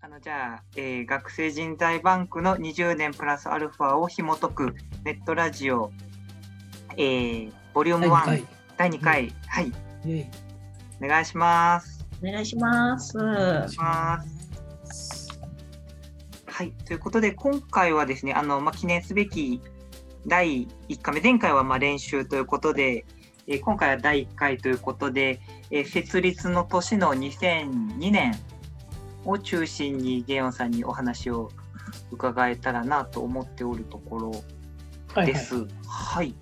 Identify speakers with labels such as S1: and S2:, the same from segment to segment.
S1: あのじゃあ、えー、学生人材バンクの20年プラスアルファを紐解くネットラジオ、えー、ボリューム1第2回、うん、はい、お願いします。
S2: お願いします。お願いします。
S1: はい、ということで今回はですね、あのまあ、記念すべき第1回目、前回はまあ練習ということで、えー、今回は第1回ということで、えー、設立の年の2002年を中心にゲヨンさんにお話を伺えたらなと思っておるところです。はい、はいはい、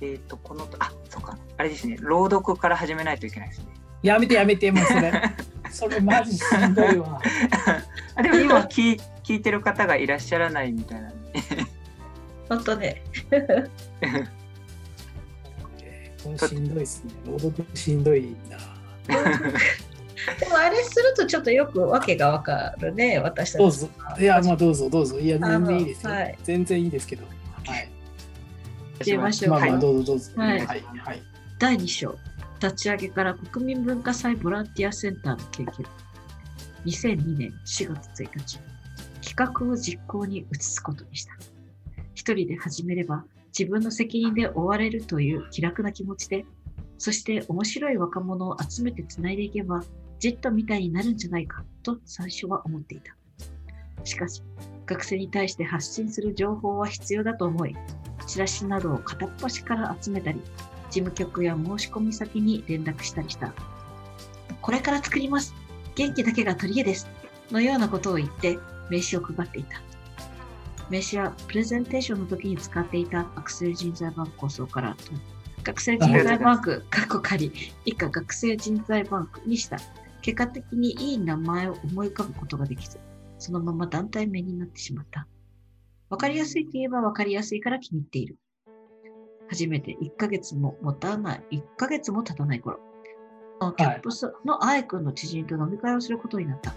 S1: えっ、ー、と、この、あ、そうか、あれですね、朗読から始めないといけないですね。
S3: やめてやめて、もうそれ。それマジしんどいわ。
S1: あでも今聞聞いてる方がいらっしゃらないみたいな
S2: 本当ね。
S3: しんどいですね。朗読しんどいな。
S2: でもあれするとちょっとよくわけがわかるね、私たち。
S3: どうぞ。いや、まあどうぞどうぞ。いや、全然いいですよ。はい、全然いいですけど。はい。
S2: 入れましょう。
S3: まあまあどうぞどうぞ。
S2: はい。はい、第2章。立ち上げから国民文化祭ボランティアセンターの経験。2002年4月1日。企画を実行に移すことにした。一人で始めれば自分の責任で追われるという気楽な気持ちで、そして面白い若者を集めてつないでいけば、ジェットみたいになるんじゃないかと最初は思っていた。しかし、学生に対して発信する情報は必要だと思い、チラシなどを片っ端から集めたり、事務局や申し込み先に連絡したりした。これから作ります。元気だけが取り柄です。のようなことを言って名刺を配っていた。名刺はプレゼンテーションの時に使っていた学生人材バンク構想から学生人材バンク、過去仮、以下学生人材バンクにした。結果的にいい名前を思い浮かぶことができず、そのまま団体名になってしまった。わかりやすいといえばわかりやすいから気に入っている。初めて1ヶ月も持たない、1ヶ月も経たない頃、キャップスのアイ君の知人と飲み会をすることになった。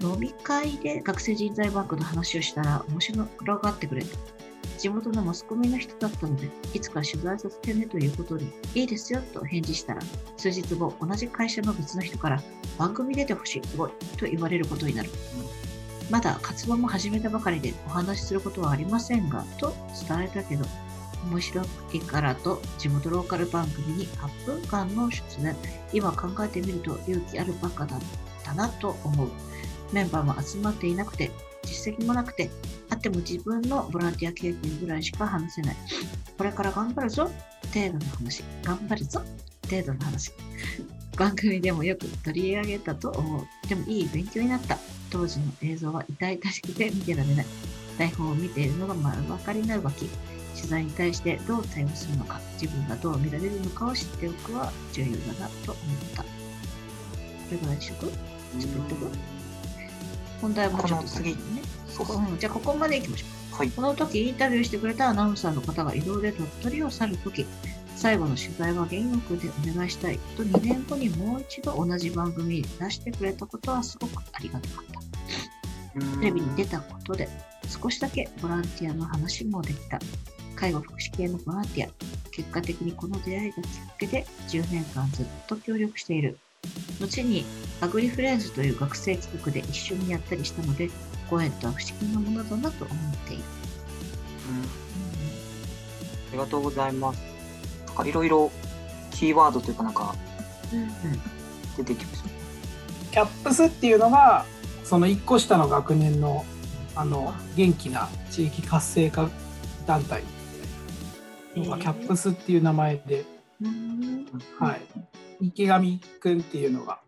S2: 飲み会で学生人材バンクの話をしたら面白がってくれて、地元のマスコミの人だったので、いつか取材させてねということで、いいですよと返事したら、数日後、同じ会社の別の人から、番組出てほしい、すごいと言われることになる。まだ活動も始めたばかりでお話しすることはありませんが、と伝えたけど、面白いからと地元ローカル番組に8分間の出演、今考えてみると勇気あるバカだったなと思う。メンバーも集まっていなくて、実績もなくて、っても自分のボランティア経験ぐらいしか話せない。これから頑張るぞ程度の話。頑張るぞ程度の話。番組でもよく取り上げたと思う。でもいい勉強になった。当時の映像は痛々しくて見てられない。台本を見ているのが丸分かりになるわけ。取材に対してどう対応するのか、自分がどう見られるのかを知っておくは重要だなと思った。これぐらいでしょう？かちょっと言っとく？本題はもうちょっと次にね。うん、じゃあここまで行きましょう。はい、この時インタビューしてくれたアナウンサーの方が移動で鳥取を去る時最後の取材は原告でお願いしたいと2年後にもう一度同じ番組に出してくれたことはすごくありがたかった。テレビに出たことで少しだけボランティアの話もできた。介護福祉系のボランティア。結果的にこの出会いがきっかけで10年間ずっと協力している。後にアグリフレンズという学生企画で一緒にやったりしたので、ご縁とは不思議なものだなと思っている。
S1: うん、うん、ありがとうございます。なんかいろいろキーワードというかなんか、うんうん、出てきました。
S3: キャップスっていうのがその1個下の学年のあの元気な地域活性化団体のがキャップスっていう名前で、はい、池上くんっていうのが。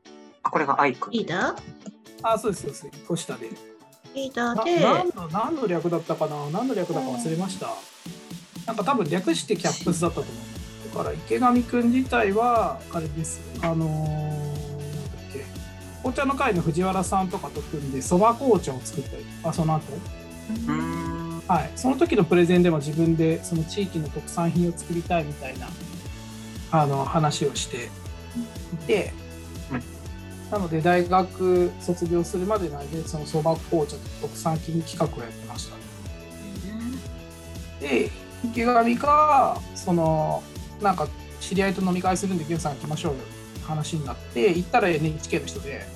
S1: あ、これが愛くん。
S2: リーダー？
S3: あ、そうです、そうです。一個下で。
S2: リーダーで。
S3: 何の、何の略だったかな？何の略だか忘れました。なんか多分略してキャップスだったと思う。だから池上くん自体は、あれです。あのー、だっけ。紅茶の会の藤原さんとかと組んで、そば紅茶を作ったりとか、その後。はい、その時のプレゼンでも自分でその地域の特産品を作りたいみたいなあの話をしていて、なので大学卒業するまでの間でそのそば紅茶と特産品企画をやってました。で池上がそのなんか知り合いと飲み会するんで源さん来ましょうよって話になって行ったら NHK の人で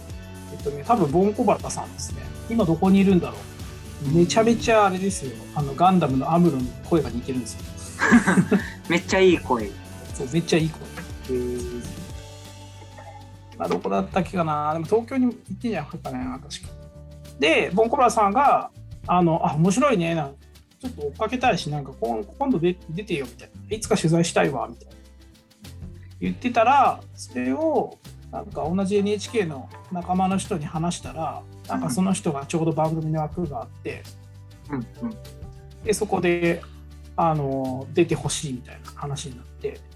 S3: えっとね、多分ボンコバタさんですね。今どこにいるんだろう。めちゃめちゃあれですよ。あのガンダムのアムロの声が似てるんですよ。
S1: めっちゃいい声。
S3: そう、めっちゃいい声。まあ、どこだったっけかな。でも東京に行ってんじゃなかったかな、確か。で、ボンコバタさんが、あの、あ、面白いね。なんかちょっと追っかけたいし、なんか今今度で出てよみたいな。いつか取材したいわ、みたいな。言ってたら、それをなんか同じ NHK の仲間の人に話したら、なんかその人がちょうど番組の枠があって、
S1: うんうん
S3: でそこであの出てほしいみたいな話になって、
S2: うん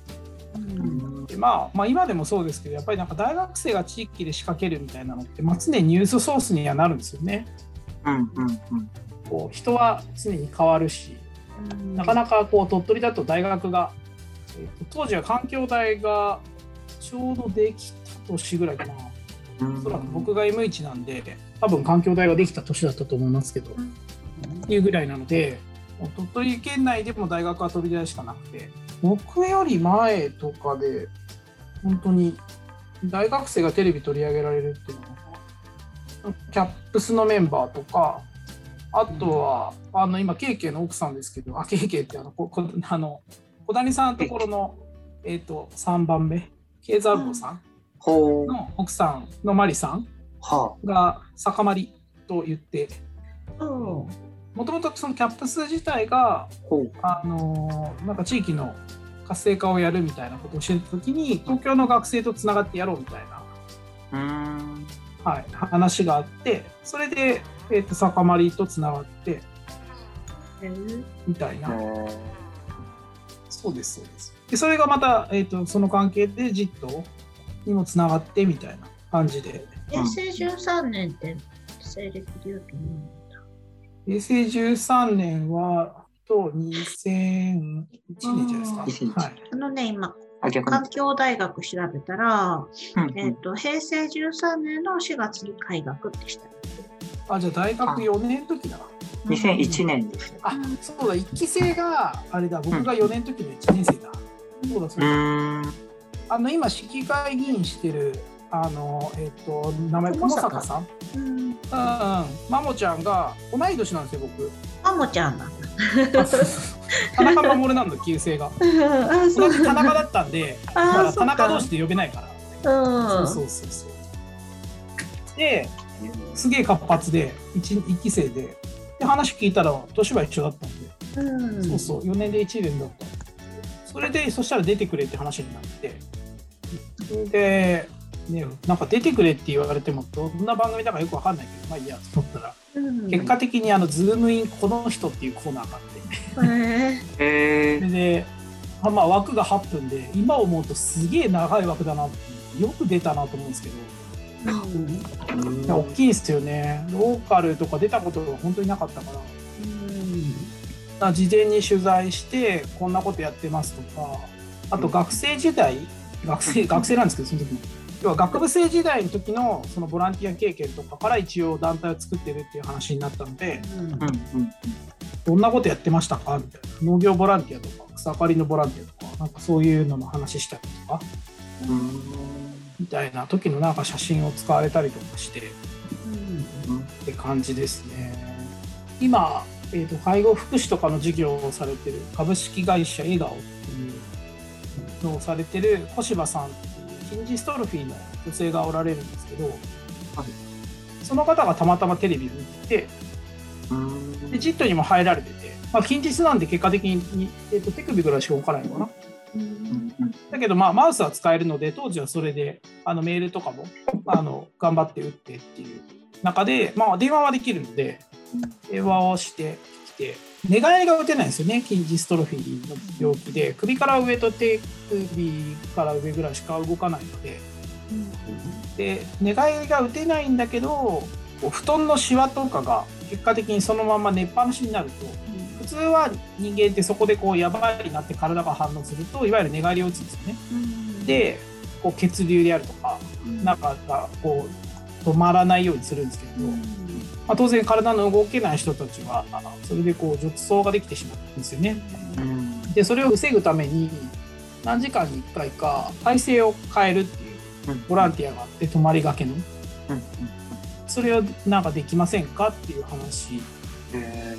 S3: でまあ、まあ今でもそうですけど、やっぱりなんか大学生が地域で仕掛けるみたいなのって、まあ、常にニュースソースにはなるんですよね。
S1: うんうんうん。
S3: こう人は常に変わるし、なかなかこう鳥取だと大学が、えーと当時は環境大がちょうどできた年ぐらいかな。
S1: うん。
S3: おそらく僕が M1 なんで、多分環境大ができた年だったと思いますけど、っていうぐらいなので、もう鳥取県内でも大学は飛び出しかなくて、僕より前とかで、本当に大学生がテレビ取り上げられるっていうのは、キャップスのメンバーとか、あとは、あの今、KK の奥さんですけど、あ、KK ってあの、ここあの小谷さんのところの、えっ、と、3番目、慶三郎さん
S1: ほう
S3: の奥さんのマリさん
S1: は
S3: が酒まりと言って、
S2: うん
S3: もともとそのキャップス自体が、
S1: あ
S3: のーなんか地域の活性化をやるみたいなことをしてた時に東京の学生とつながってやろうみたいな、はい、話があってそれで、えー、と酒まりとつながって
S2: えー
S3: みたいな、
S1: へ
S3: そうですそうです。でそれがまた、えー、とその関係でジットにもつながってみたいな感じで。
S2: 平成13年って西暦で言うと何
S3: 平成13年はと2001年じゃないですか、はい、
S2: あのね、今、環境大学調べたら、
S1: うん
S2: えっ、と、平成13年の4月に開学でした。
S3: あじゃあ大学4年の時だ。な
S1: 2001年です
S3: あそうだ。1期生があれだ。僕が4年の時の1年生だ、そうだそう
S1: う
S3: だ、あの今市議会議員してるあのえっ、と名前
S2: 友坂
S3: さん？うん。
S2: うん。
S3: うん。マモちゃんが同い年なんですよ僕。
S2: マモちゃんなんだ。
S3: 田中守なんだ旧姓が。
S2: あ、
S3: 同じ田中だったんでま
S2: あ
S3: 田中同士で呼べないから。
S2: うん。
S3: そうそうそうそう。ですげえ活発で 1, 一期生で。で話聞いたら年は一緒だったんで。
S2: うん。
S3: そうそう、4年で1年だった。それで、そしたら出てくれって話になって、で、ね、なんか出てくれって言われても、どんな番組だかよくわかんないけど、まあいいやと思ったら、
S2: うん。
S3: 結果的にあの、ズームインこの人っていうコーナーがあって、
S2: へ
S1: へ
S3: それで、あまあ枠が8分で、今思うとすげえ長い枠だなって、よく出たなと思うんですけど、
S2: ーうん。
S3: 大きいですよね。ローカルとか出たことが本当になかったから、あ事前に取材してこんなことやってますとか。あと学生時代学生学生なんですけどその時も要は学部生時代の時のそのボランティア経験とかから一応団体を作ってるっていう話になったので
S2: うん
S1: うんうん
S3: どんなことやってましたかみたいな。農業ボランティアとか草刈りのボランティアとかなんかそういうのの話したりとか
S1: うん。うん
S3: みたいな時のなんか写真を使われたりとかして
S2: うん
S3: って感じですね。今、えー、と介護福祉とかの事業をされてる株式会社笑顔っていうのをされてる小柴さんっていう筋ジストロフィーの女性がおられるんですけど、その方がたまたまテレビを見てて
S1: うん。
S3: でジットにも入られてて、まあ、筋ジスなんで結果的に、えー、と手首ぐらいしか動かないのかな。だけど、まあ、マウスは使えるので、当時はそれであのメールとかもあの頑張って打ってっていう中で、まあ、電話はできるので、電話をしてきて、寝返りが打てないんですよね、筋ジストロフィーの病気で、首から上と手首から上ぐらいしか動かないので、で寝返りが打てないんだけど、布団のシワとかが結果的にそのまま寝っぱなしになると、普通は人間ってそこでこうやばいなって体が反応するといわゆる寝返りを打つんですよね。でこう血流であるとか中がこう止まらないようにするんですけれど、まあ、当然体の動けない人たちはあそれでこう褥瘡ができてしまうんですよね。
S1: うん。
S3: でそれを防ぐために何時間に1回か体勢を変えるっていうボランティアがあって泊まりがけの。
S1: うん。
S3: それをなんかできませんかっていう話
S1: え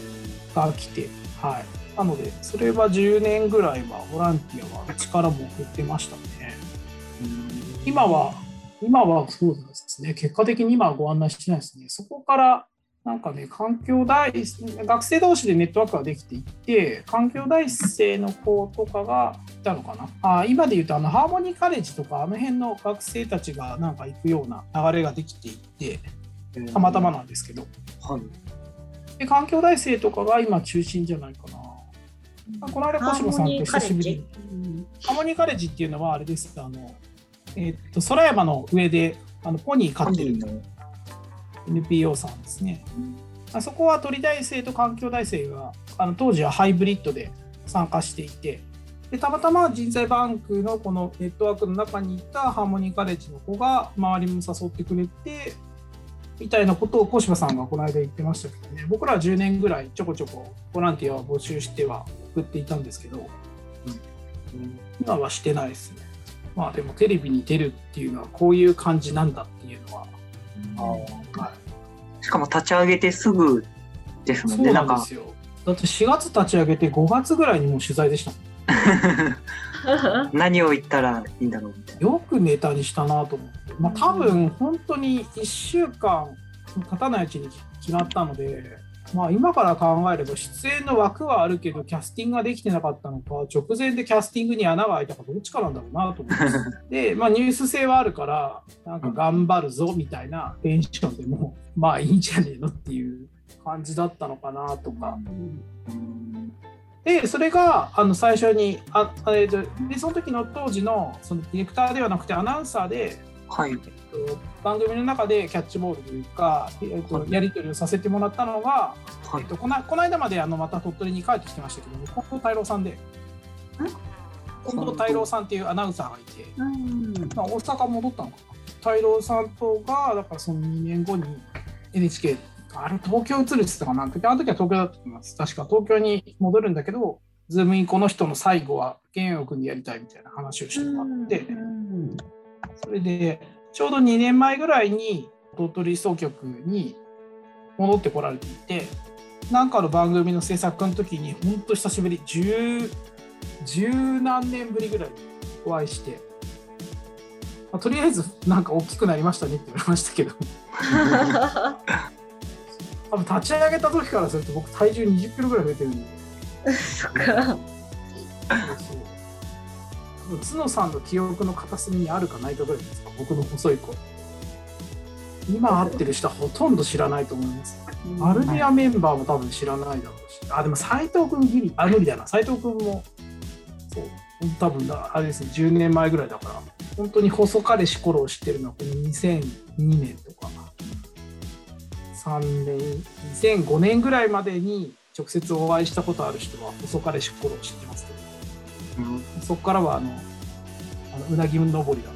S3: が来て、はい、なのでそれは10年ぐらいはボランティアは力も送ってましたね。今は今はそうですね結果的に今はご案内してないですね。そこからなんかね、環境大、学生同士でネットワークができていって、環境大生の子とかがいたのかな。あ今で言うと、あの、ハーモニーカレッジとか、あの辺の学生たちがなんか行くような流れができていって、
S1: ー
S3: たまたまなんですけど。
S1: はい。
S3: で、環境大生とかが今中心じゃないかな。あこの間、小島さんと久しぶりに。
S2: うん
S3: ハーモニーカレッジっていうのはあれです。あの、えっと、空山の上で、あの、ポニー飼ってる
S1: の。
S3: NPO さんですね。あそこは鳥大生と環境大生があの当時はハイブリッドで参加していて。でたまたま人材バンクのこのネットワークの中にいたハーモニーカレッジの子が周りも誘ってくれてみたいなことを小柴さんがこの間言ってましたけどね。僕らは10年ぐらいちょこちょこボランティアを募集しては送っていたんですけど。今はしてないですねまあでもテレビに出るっていうのはこういう感じなんだっていうのは、はい
S1: しかも立ち上げてすぐですもん
S3: そう
S1: ね。なんか
S3: なんですよ。だって4月立ち上げて5月ぐらいにもう取材でしたもん。
S1: 何を言ったらいいんだろうみたいな。
S3: よくネタにしたなと思って。まあ多分本当に1週間経たないうちに決まったので、まあ今から考えれば出演の枠はあるけどキャスティングができてなかったのか、直前でキャスティングに穴が開いたかどっちかなんだろうなと思います。で、まあニュース性はあるから、なんか頑張るぞみたいなテンションでも、まあいいんじゃねえのっていう感じだったのかなとか。でそれがあの最初にあ、でその時の当時のそのディレクターではなくてアナウンサーで、
S1: はい。
S3: と番組の中でキャッチボールというか、えっと
S1: はい。
S3: やり取りをさせてもらったのが、
S1: はい。
S3: えっ。とこのこの間まであのまた鳥取に帰ってきてましたけど近藤太郎さんで。近藤太郎さんっていうアナウンサーがいて、
S2: うん。
S3: まあ、大阪戻ったのかな。太郎さんとがだからその2年後に NHK あれ東京移るって言ってたかな。あの時は東京だったと思います。確か東京に戻るんだけどズームインこの人の最後は玄陽君でやりたいみたいな話をしてもらって、
S2: うん。
S3: それでちょうど2年前ぐらいに鳥取総局に戻ってこられていてなんかの番組の制作の時に本当久しぶり十十何年ぶりぐらいにお会いして、まあとりあえずなんか大きくなりましたねって言われましたけど。多分立ち上げた時からすると僕体重20キロぐらい増えてるんで。
S2: そっか。
S3: そう角さんの記憶の片隅にあるかないかぐらいですか？僕の細い子。今会ってる人はほとんど知らないと思います。アルビアメンバーも多分知らないだろうし。あでも斎藤君ギリあ無理だな。斎藤君もそう。多分だあれですね10年前ぐらいだから本当に細彼氏頃を知ってるのはこの2002年とか。3年2005年ぐらいまでに直接お会いしたことある人は細彼氏頃を知ってますけど
S1: うん
S3: そこからはあのあのうなぎ登りだ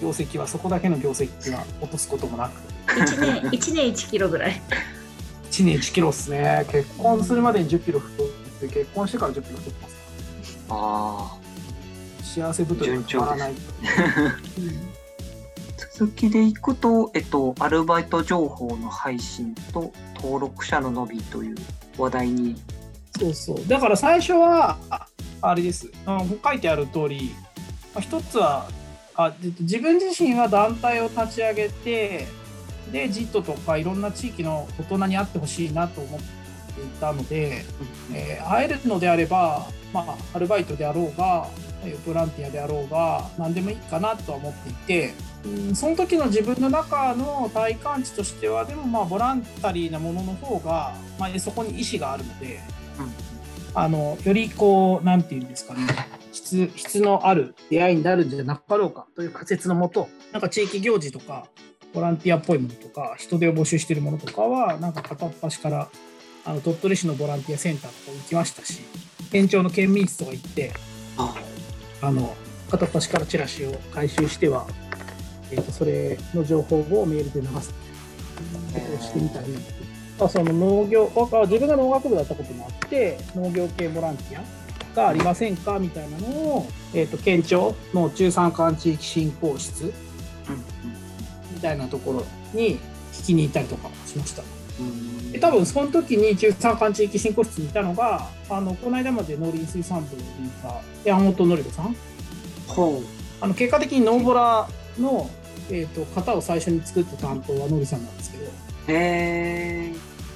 S3: 業績はそこだけの業績は落とすこともなく
S2: 一年一年一キロぐらい。
S3: 1年1キロっすね結婚するまでに1 0キロ太って結婚してから1 0キロ太ってます
S1: あ
S3: 幸せ太りが止まらない
S1: あ。続きでいくと、えっと、アルバイト情報の配信と登録者の伸びという話題に。
S3: そうそうだから最初はああれです、うん、書いてある通り、まあ、一つはあで自分自身は団体を立ち上げてで JIT とかいろんな地域の大人に会ってほしいなと思っていたので、えー会えるのであれば、まあ、アルバイトであろうがえーボランティアであろうが何でもいいかなとは思っていて、うん、その時の自分の中の体感値としてはでもまあボランタリーなものの方が、まあ、そこに意思があるので。あのよりこうなんていうんですかね。質質のある出会いになるんじゃなかろうかという仮説のもとなんか地域行事とかボランティアっぽいものとか人手を募集しているものとかはなんか片っ端からあの鳥取市のボランティアセンターとか行きましたし県庁の県民室とか行って
S1: あ。
S3: あの片っ端からチラシを回収しては、えーとそれの情報をメールで流す。ことをしてみたり、まあ、その農業自分が農学部だったこともあって農業系ボランティアがありませんかみたいなのを、えー、と県庁の中山間地域振興室たいなところに聞きに行ったりとかしました。
S1: うん
S3: で多分その時に中山間地域振興室にいたのがあのこの間まで農林水産部にいた山本典子さん
S1: ほ
S3: あの結果的にノーボラの、えー、と型を最初に作った担当はのりさんなんですけど
S1: う。へ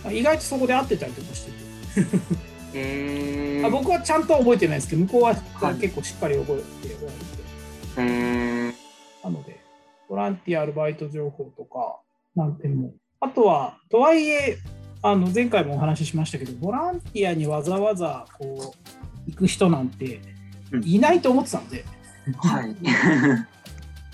S1: え。
S3: 意外とそこで会ってたりとかしてて、
S1: へえ。
S3: あ僕はちゃんとは覚えてないですけど向こうは
S1: はい
S3: 結構しっかり覚えておられて。なのでボランティアアルバイト情報とかなんてもあとはとはいえあの前回もお話ししましたけどボランティアにわざわざこう行く人なんて
S1: うん
S3: いないと思ってたので、
S1: はい。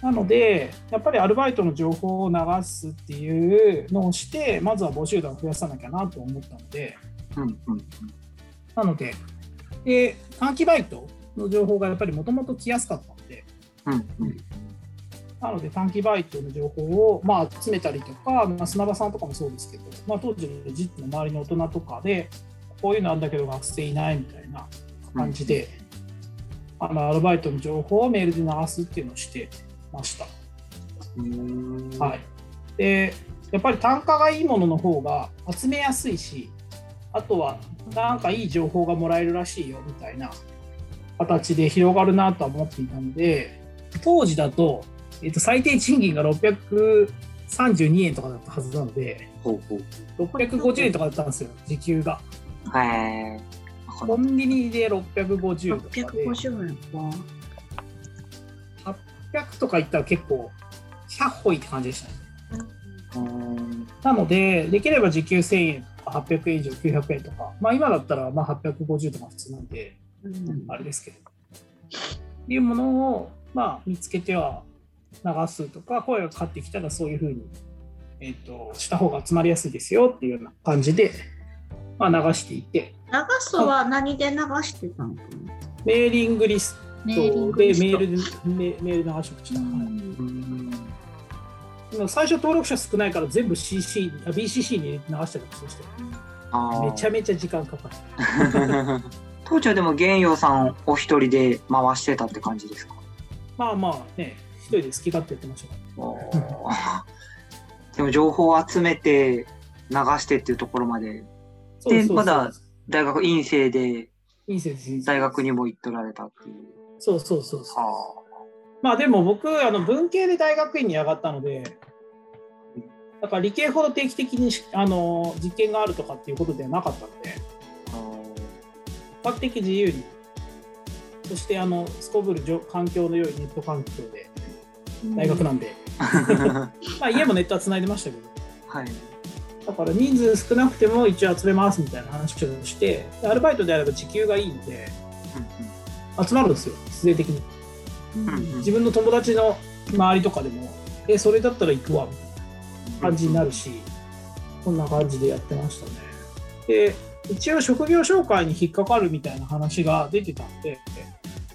S3: なので、やっぱりアルバイトの情報を流すっていうのをして、まずは募集団を増やさなきゃなと思ったので、
S1: うんうん
S3: なので、で短期バイトの情報がやっぱりもともと来やすかったので、
S1: うんうん
S3: なので短期バイトの情報を、まあ、集めたりとか、まあ、砂場さんとかもそうですけど、まあ、当時の実の周りの大人とかで、こういうのあるんだけど学生いないみたいな感じで、あのアルバイトの情報をメールで流すっていうのをしてました。
S1: うん。
S3: はい、でやっぱり単価がいいものの方が集めやすいしあとはなんかいい情報がもらえるらしいよみたいな形で広がるなとは思っていたので当時だと,、えっと最低賃金が632円とかだったはずなので
S1: ほうほう。
S3: 650円とかだったんですよ時給が。コンビニで650円とかで
S2: 650円は
S3: 800とかいったら結構100歩いって感じでしたね。
S1: うん。
S3: なので、できれば時給1000円とか800円以上900円とか、まあ今だったらまあ850とか普通なんで、
S2: うん。
S3: あれですけど、いうものをまあ見つけては流すとか、声がかかってきたらそういうふうに、えっとした方が集まりやすいですよっていうような感じで、まあ、流していて、
S2: 流すは何で流してたのかな？
S3: メーリングリス
S2: メーリン
S3: ト
S2: グ
S3: でメールでメメール流しました。
S2: うん。
S1: うん。
S3: でも最初登録者少ないから全部 CC あ BCC に流したりもしましたよ
S1: あー。
S3: めちゃめちゃ時間かかる。
S1: 当時はでも玄陽さんお一人で回してたって感じですか？
S3: まあまあね、一人で好き勝手やってましたから。
S1: でも情報を集めて流してっていうところまで。
S3: そうそうそう
S1: まだ大学院生で大学にも行っとられたっていう。
S3: そうそうそうそう。
S1: は
S3: まあでも僕、あの文系で大学院に上がったので、だから理系ほど定期的にしあの実験があるとかっていうことではなかったので、
S1: あ
S3: 比較的自由に、そしてあのすこぶるじょ環境の良いネット環境で、大学なんで、
S1: ー
S3: まあ家もネットはつないでましたけど、
S1: はい。
S3: だから人数少なくても一応集めますみたいな話をして、でアルバイトであれば時給がいいので、集まるんですよ、必然的に。自分の友達の周りとかでも、え、それだったら行くわみたいな感じになるし、こんな感じでやってましたね。で、一応職業紹介に引っかかるみたいな話が出てたんで、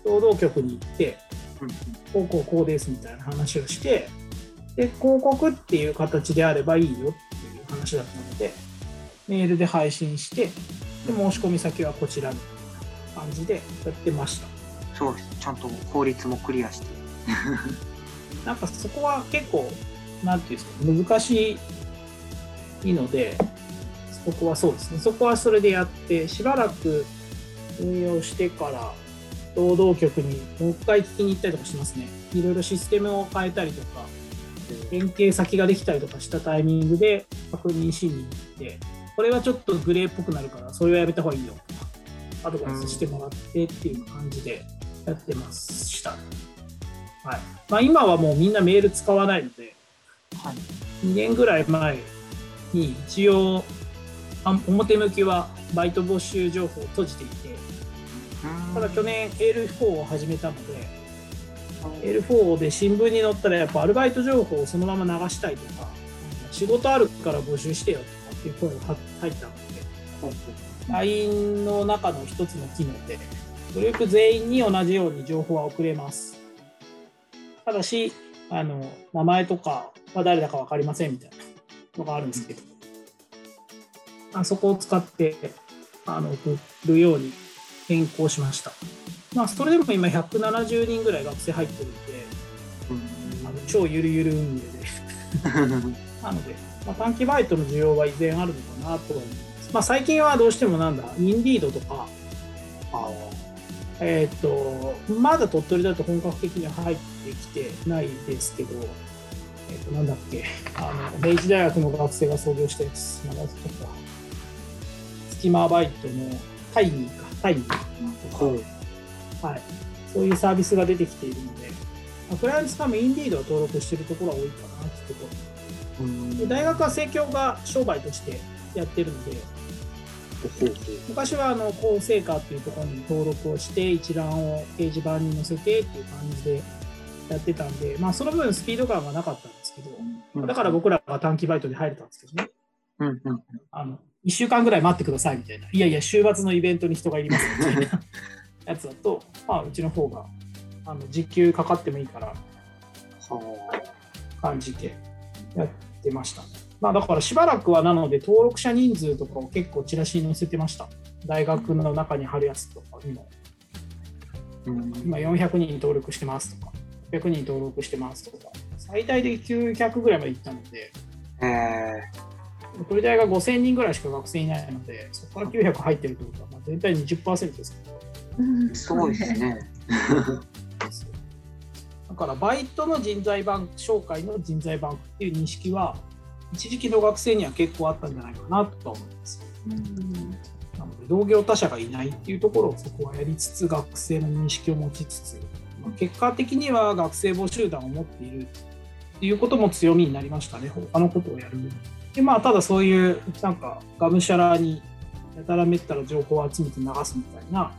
S3: 労働局に行って、
S1: うん
S3: こうこうこうですみたいな話をして、で、広告っていう形であればいいよっていう話だったので、メールで配信して、で、申し込み先はこちらみたいな感じでやってました。
S1: そうです。ちゃんと法律もクリアして。
S3: なんかそこは結構、なんていうんですか、難しいので、そこはそうですね、そこはそれでやって、しばらく運用してから、労働局にもう一回聞きに行ったりとかしますね。いろいろシステムを変えたりとか、連携先ができたりとかしたタイミングで確認しに行って、これはちょっとグレーっぽくなるから、それはやめた方がいいよとか、アドバイスしてもらってっていう感じでやってました。はい。まあ、今はもうみんなメール使わないので、
S1: はい。
S3: 2年ぐらい前に一応、あ表向きはバイト募集情報を閉じていて、ただ去年 L4 を始めたので、L4 で新聞に載ったらやっぱアルバイト情報をそのまま流したいとか、仕事あるから募集してよとかっていう声が入ったので、LINE の中の一つの機能で、グループ全員に同じように情報は送れます。ただし、あの名前とかは誰だか分かりませんみたいなのがあるんですけど、あそこを使ってあの送るように変更しました。まあ、それでも今170人ぐらい学生入ってるんで、あの超ゆるゆる運営で なので、まあ、短期バイトの需要は依然あるのかなとは思います。まあ、最近はどうしてもなんだ、インディードとか、
S1: あ
S3: えーっと、まだ鳥取だと本格的には入ってきてないですけど、えーっと、なんだっけ、あの、明治大学の学生が創業したやつ、名前忘れちゃった。隙間バイトのタイミーか、タイミーとか、はい、そういうサービスが出てきているので、まあクライアントさんもインディードを登録しているところは多いかなってところ。
S1: うん
S3: で大学は生協が商売としてやってるので、昔はあの厚生課っていうところに登録をして、一覧を掲示板に載せてっていう感じでやってたんで、まあ、その分スピード感がなかったんですけど、だから僕らが短期バイトで入れたんですけどね、
S1: うんうん
S3: あの1週間ぐらい待ってくださいみたいな、いやいや、週末のイベントに人がいりますみたいな やつだと、まあ、うちの方があの時給かかってもいいから
S1: は
S3: 感じてやってました。まあ、だからしばらくはなので登録者人数とかを結構チラシに載せてました。大学の中に貼るやつとかにも、
S1: あうん
S3: 今400人登録してますとか、600人登録してますとか、最大で900ぐらいまで行ったので、
S1: え
S3: 鳥大が5000人ぐらいしか学生いないので、そこから900入ってるってことは、まあ、全体20%ですけど、
S2: うん
S1: ー、すごいです。ね。
S3: だからバイトの人材バンク、紹介の人材バンクっていう認識は、一時期の学生には結構あったんじゃないかなとは思います。
S2: うん
S3: なので同業他社がいないっていうところをそこはやりつつ学生の認識を持ちつつ、まあ結果的には学生募集団を持っているっていうことも強みになりましたね他のことをやるでまあただそういうなんかがむしゃらにやたらめったら情報を集めて流すみたいな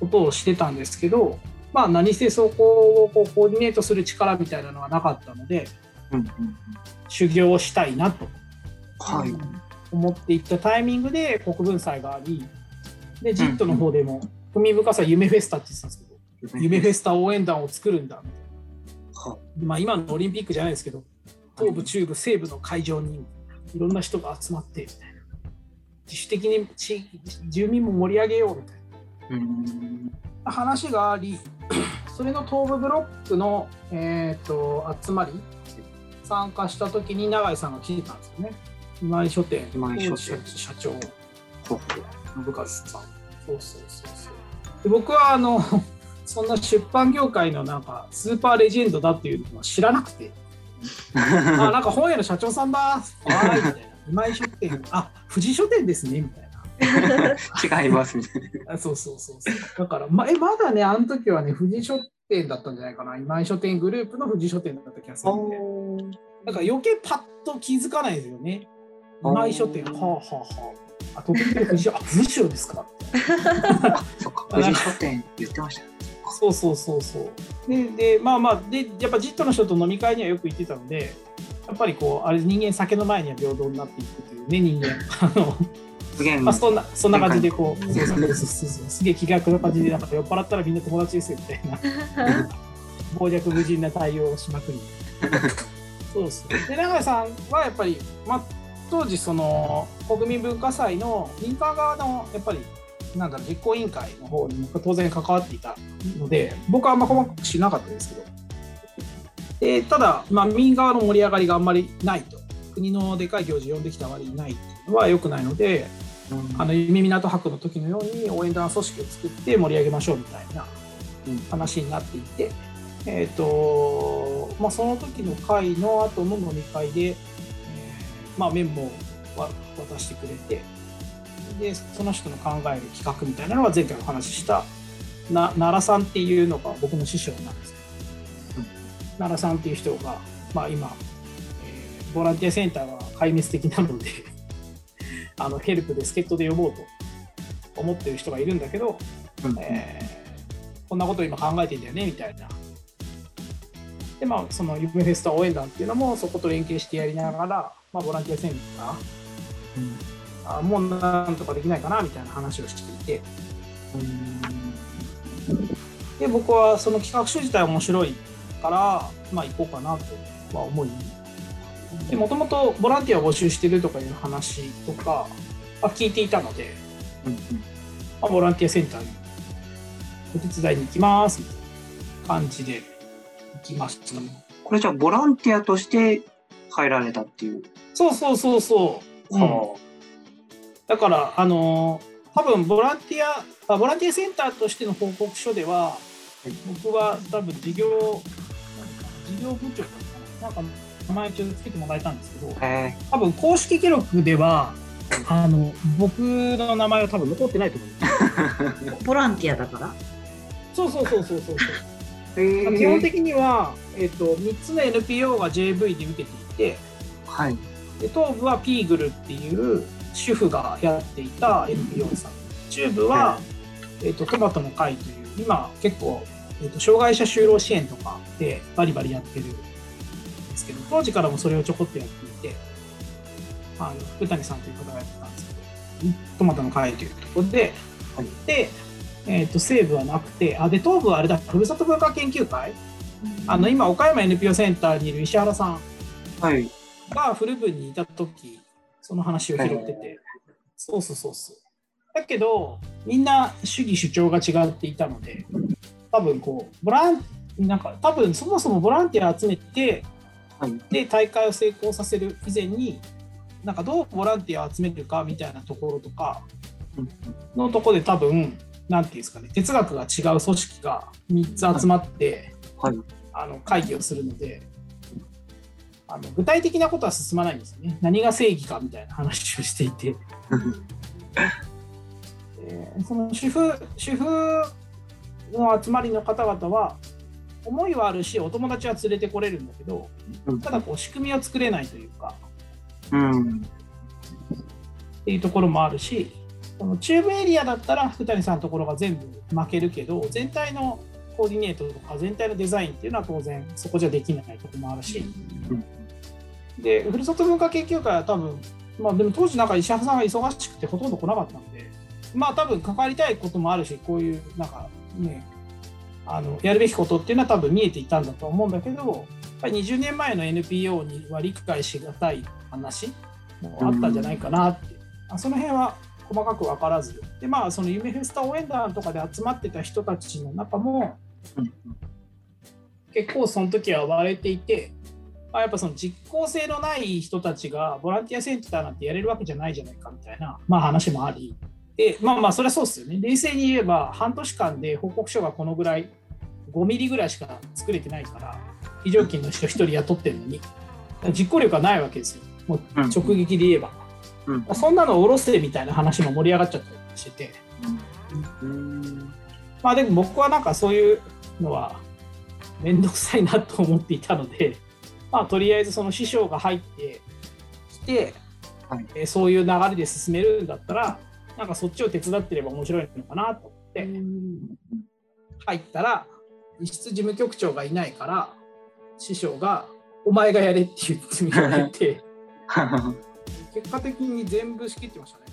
S3: ことをしてたんですけどまあ何せそこをこうコーディネートする力みたいなのはなかったので
S1: うんうん
S3: 修行をしたいなと。
S1: はい。
S3: 思っていったタイミングで国分祭があり、で、ジットの方でも、区民深さ夢フェスタって言ってたんですけど、夢フェスタ応援団を作るんだみたい
S1: は
S3: な。まあ今のオリンピックじゃないですけど、東部、中部、西部の会場にいろんな人が集まってみたいな。自主的に地域住民も盛り上げようみたい
S1: うん
S3: な話があり、それの東部ブロックの、えー、と集まり、参加した時に永井さんが来てたんですよね。今井書店、
S1: 今井書店
S3: 社社長。信和さん。そうそうそうそう。で僕はあの そんな出版業界のなんかスーパーレジェンドだっていうのは知らなくて、あなんか本屋の社長さんだ、はーいみたいな。今井書店、あ富士書店ですねみたいな。
S1: 違いますみたいな。
S3: あそうそうそうそう。だから、まえまだね、あの時はね、富士書店だったんじゃないかな。今井書店グループの富士書店だった気がするんで。だから余計パッと気づかないですよね。今井書店、はあはあはあ。あ、富士、あ、富士書ですか
S1: あ、そっか。富士書店言ってましたね。
S3: そうそうそうそう。で、でまあまあ、で、やっぱジットの人と飲み会にはよく行ってたので、やっぱりこう、あれ、人間酒の前には平等になっていくというね、人間。あの、
S1: すげえ
S3: まあ、そんな、そんな感じでこう、そうそうそうそうすげえ気楽な感じで、なんか酔っ払ったらみんな友達ですよみたいな、傍若無人な対応をしまくり。そうそう。で、永井さんはやっぱり、まあ、当時、その、国民文化祭の民間側の、やっぱり、なんだろう、実行委員会の方にも当然関わっていたので、僕はあんま細かく知らなかったですけど、でただ、まあ、民側の盛り上がりがあんまりないと。国のでかい行事呼んできた割にないっていうのは良くないので、あの夢港博の時のように応援団組織を作って盛り上げましょうみたいな
S1: うん。
S3: 話になっていて、えーとまあ、その時の会の後の飲み会で、えーまあ、メモをわ渡してくれてでその人の考える企画みたいなのが前回お話ししたな奈良さんっていうのが僕の師匠なんです。けど、奈良さんっていう人が、まあ、今、えーボランティアセンターが壊滅的なのであのヘルプで助っ人で呼ぼうと思ってる人がいるんだけど、
S1: うん。
S3: えーこんなこと今考えてんだよねみたいな。でまあその夢フェスタ応援団っていうのもそこと連携してやりながら、まあ、ボランティアセンターあもうなんとかできないかなみたいな話をしていて。で僕はその企画書自体面白いからまあ行こうかなとは思いでもともとボランティアを募集してるとかいう話とかは聞いていたので、まあ、ボランティアセンターにお手伝いに行きますみたいな感じで行きました。
S1: これじゃあボランティアとして入られたっていう？
S3: そうそうそうそう。うん
S1: は
S3: だから、あのー多分ボランティアあ、ボランティアセンターとしての報告書では、僕は多分事業、事業部長だったかななんか名前ちょっとつけてもらえたんですけど、多分公式記録では、あの僕の名前は多分残ってないと思います。
S2: ボランティアだから？
S3: そうそうそうそうそうそう。
S1: ー、
S3: 基本的には、えっと3つの NPO が JV で受けていて、
S1: はい。
S3: で東部はピーグルっていう主婦がやっていた NPO さん中部は、えっとトマトの会という今結構、えっと障害者就労支援とかでバリバリやってるんですけど当時からもそれをちょこっとやっていてあの福谷さんという方がやってたんですけどトマトの会というところで、
S1: はい。
S3: で、えっと西部はなくてあで東部はあれだふるさと文化研究会？あの今岡山 NPO センターにいる石原さん。
S1: はい。
S3: が古文にいた時その話を拾ってて、そうそうそうそう。だけどみんな主義主張が違っていたので多分こうボランなんか多分そもそもボランティア集めて
S1: はい。
S3: で大会を成功させる以前になんかどうボランティアを集めるかみたいなところとか
S1: うん
S3: のところで多分なんていうんですかね哲学が違う組織が3つ集まって、
S1: はい。
S3: あの会議をするのであの具体的なことは進まないんですよね何が正義かみたいな話をしていて、えーその主婦主婦の集まりの方々は思いはあるしお友達は連れてこれるんだけどただこう仕組みを作れないというか
S1: うん。
S3: っていうところもあるしその中部エリアだったら福谷さんのところが全部負けるけど全体のコーディネートとか全体のデザインっていうのは当然そこじゃできないところもあるし。でふるさと文化研究会は多分まあでも当時なんか石原さんが忙しくてほとんど来なかったのでまあ多分関わりたいこともあるしこういうなんかねあのやるべきことっていうのは多分見えていたんだと思うんだけどやっぱり20年前の NPO には理解しがたい話もあったんじゃないかなって、あその辺は細かく分からず。でまあその夢フェスタ応援団とかで集まってた人たちの中も
S1: うん。
S3: 結構その時は割れていて、まあ、やっぱその実効性のない人たちがボランティアセンターなんてやれるわけじゃないじゃないかみたいな、まあ、話もあり。でまあまあそれはそうですよね。冷静に言えば半年間で報告書がこのぐらい5ミリぐらいしか作れてないから非常勤の人1人雇ってるのに。実行力がないわけですよ。もう
S1: うん。
S3: 直撃で言えば、
S1: うん。
S3: そんなの下ろせみたいな話も盛り上がっちゃったりして。て
S1: うん。
S3: まあでも僕はなんかそういうのは面倒くさいなと思っていたので、まあとりあえずその師匠が入ってきて、
S1: はい。
S3: えーそういう流れで進めるんだったら、なんかそっちを手伝ってれば面白いのかなと思って入ったら、実質事務局長がいないから、師匠がお前がやれって言ってみられて、結果的に全部仕切ってましたね。